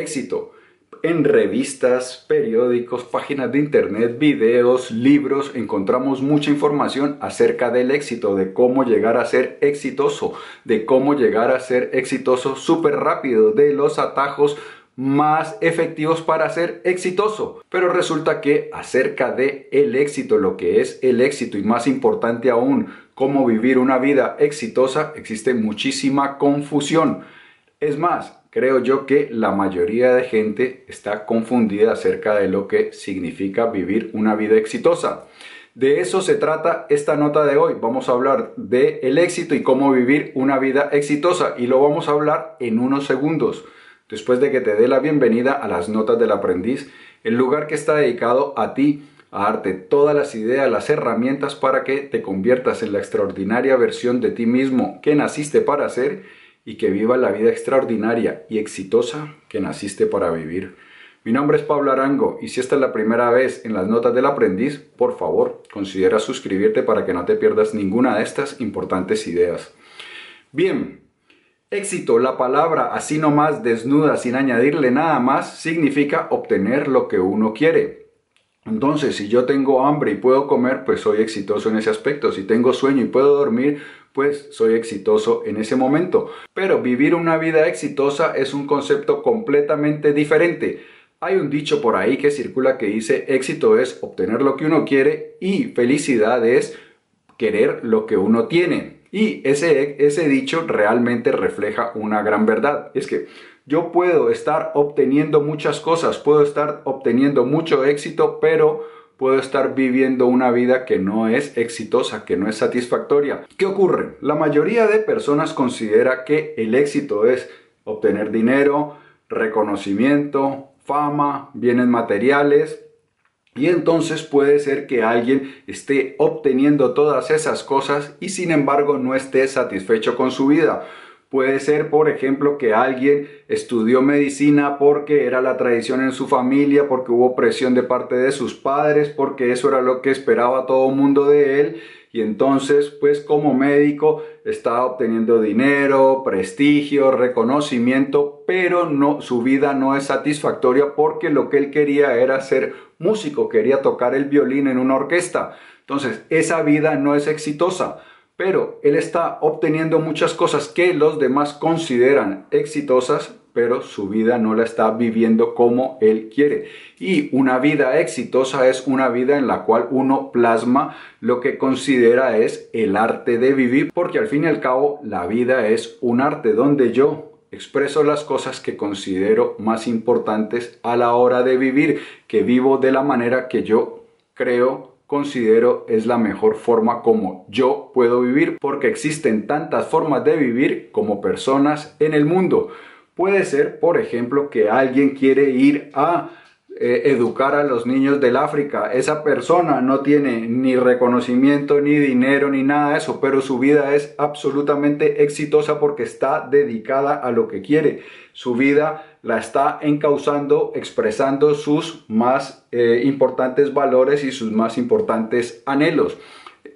éxito. En revistas, periódicos, páginas de internet, videos, libros, encontramos mucha información acerca del éxito, de cómo llegar a ser exitoso, de cómo llegar a ser exitoso súper rápido, de los atajos más efectivos para ser exitoso. Pero resulta que acerca de el éxito, lo que es el éxito y más importante aún, cómo vivir una vida exitosa, existe muchísima confusión. Es más, creo yo que la mayoría de gente está confundida acerca de lo que significa vivir una vida exitosa. De eso se trata esta nota de hoy. Vamos a hablar de el éxito y cómo vivir una vida exitosa y lo vamos a hablar en unos segundos. Después de que te dé la bienvenida a las notas del aprendiz, el lugar que está dedicado a ti, a darte todas las ideas, las herramientas para que te conviertas en la extraordinaria versión de ti mismo que naciste para ser y que viva la vida extraordinaria y exitosa que naciste para vivir. Mi nombre es Pablo Arango y si esta es la primera vez en las notas del aprendiz, por favor, considera suscribirte para que no te pierdas ninguna de estas importantes ideas. Bien, éxito, la palabra así nomás desnuda sin añadirle nada más, significa obtener lo que uno quiere. Entonces, si yo tengo hambre y puedo comer, pues soy exitoso en ese aspecto. Si tengo sueño y puedo dormir, pues soy exitoso en ese momento. Pero vivir una vida exitosa es un concepto completamente diferente. Hay un dicho por ahí que circula que dice éxito es obtener lo que uno quiere y felicidad es querer lo que uno tiene. Y ese, ese dicho realmente refleja una gran verdad. Es que yo puedo estar obteniendo muchas cosas, puedo estar obteniendo mucho éxito, pero puedo estar viviendo una vida que no es exitosa, que no es satisfactoria. ¿Qué ocurre? La mayoría de personas considera que el éxito es obtener dinero, reconocimiento, fama, bienes materiales, y entonces puede ser que alguien esté obteniendo todas esas cosas y sin embargo no esté satisfecho con su vida. Puede ser, por ejemplo, que alguien estudió medicina porque era la tradición en su familia, porque hubo presión de parte de sus padres, porque eso era lo que esperaba todo el mundo de él. Y entonces, pues como médico, está obteniendo dinero, prestigio, reconocimiento, pero no, su vida no es satisfactoria porque lo que él quería era ser músico, quería tocar el violín en una orquesta. Entonces, esa vida no es exitosa pero él está obteniendo muchas cosas que los demás consideran exitosas, pero su vida no la está viviendo como él quiere. Y una vida exitosa es una vida en la cual uno plasma lo que considera es el arte de vivir, porque al fin y al cabo la vida es un arte donde yo expreso las cosas que considero más importantes a la hora de vivir, que vivo de la manera que yo creo considero es la mejor forma como yo puedo vivir porque existen tantas formas de vivir como personas en el mundo. Puede ser, por ejemplo, que alguien quiere ir a eh, educar a los niños del África. Esa persona no tiene ni reconocimiento, ni dinero, ni nada de eso, pero su vida es absolutamente exitosa porque está dedicada a lo que quiere. Su vida la está encauzando, expresando sus más eh, importantes valores y sus más importantes anhelos.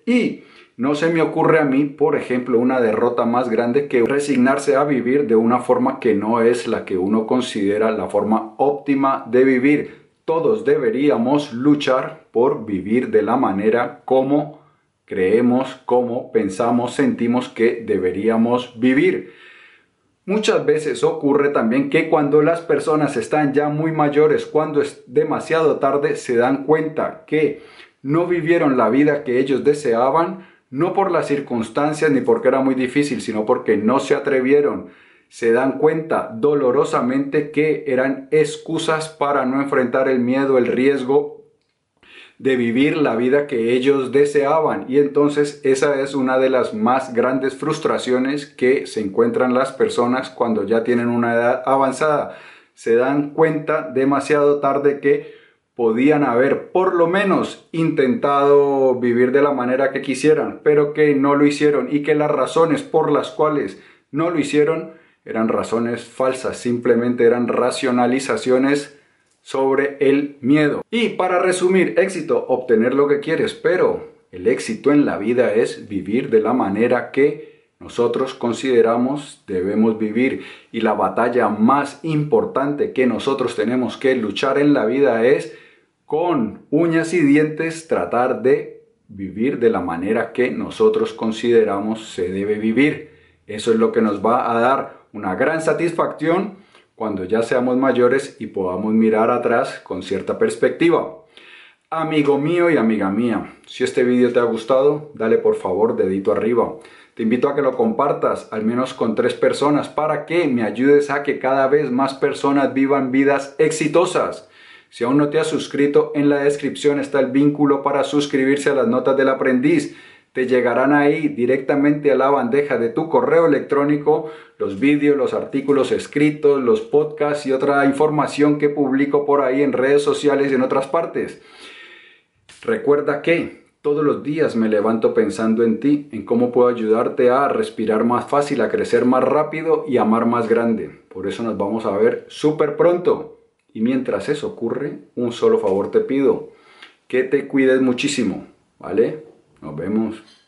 Y no se me ocurre a mí, por ejemplo, una derrota más grande que resignarse a vivir de una forma que no es la que uno considera la forma óptima de vivir. Todos deberíamos luchar por vivir de la manera como creemos, como pensamos, sentimos que deberíamos vivir. Muchas veces ocurre también que cuando las personas están ya muy mayores, cuando es demasiado tarde, se dan cuenta que no vivieron la vida que ellos deseaban, no por las circunstancias ni porque era muy difícil, sino porque no se atrevieron. Se dan cuenta dolorosamente que eran excusas para no enfrentar el miedo, el riesgo de vivir la vida que ellos deseaban. Y entonces esa es una de las más grandes frustraciones que se encuentran las personas cuando ya tienen una edad avanzada. Se dan cuenta demasiado tarde que podían haber por lo menos intentado vivir de la manera que quisieran, pero que no lo hicieron y que las razones por las cuales no lo hicieron eran razones falsas, simplemente eran racionalizaciones sobre el miedo. Y para resumir, éxito, obtener lo que quieres, pero el éxito en la vida es vivir de la manera que nosotros consideramos debemos vivir y la batalla más importante que nosotros tenemos que luchar en la vida es con uñas y dientes tratar de vivir de la manera que nosotros consideramos se debe vivir. Eso es lo que nos va a dar una gran satisfacción cuando ya seamos mayores y podamos mirar atrás con cierta perspectiva. Amigo mío y amiga mía, si este vídeo te ha gustado, dale por favor dedito arriba. Te invito a que lo compartas al menos con tres personas para que me ayudes a que cada vez más personas vivan vidas exitosas. Si aún no te has suscrito, en la descripción está el vínculo para suscribirse a las notas del aprendiz te llegarán ahí directamente a la bandeja de tu correo electrónico los vídeos, los artículos escritos, los podcasts y otra información que publico por ahí en redes sociales y en otras partes. Recuerda que todos los días me levanto pensando en ti, en cómo puedo ayudarte a respirar más fácil, a crecer más rápido y amar más grande. Por eso nos vamos a ver súper pronto. Y mientras eso ocurre, un solo favor te pido, que te cuides muchísimo, ¿vale? Nos vemos.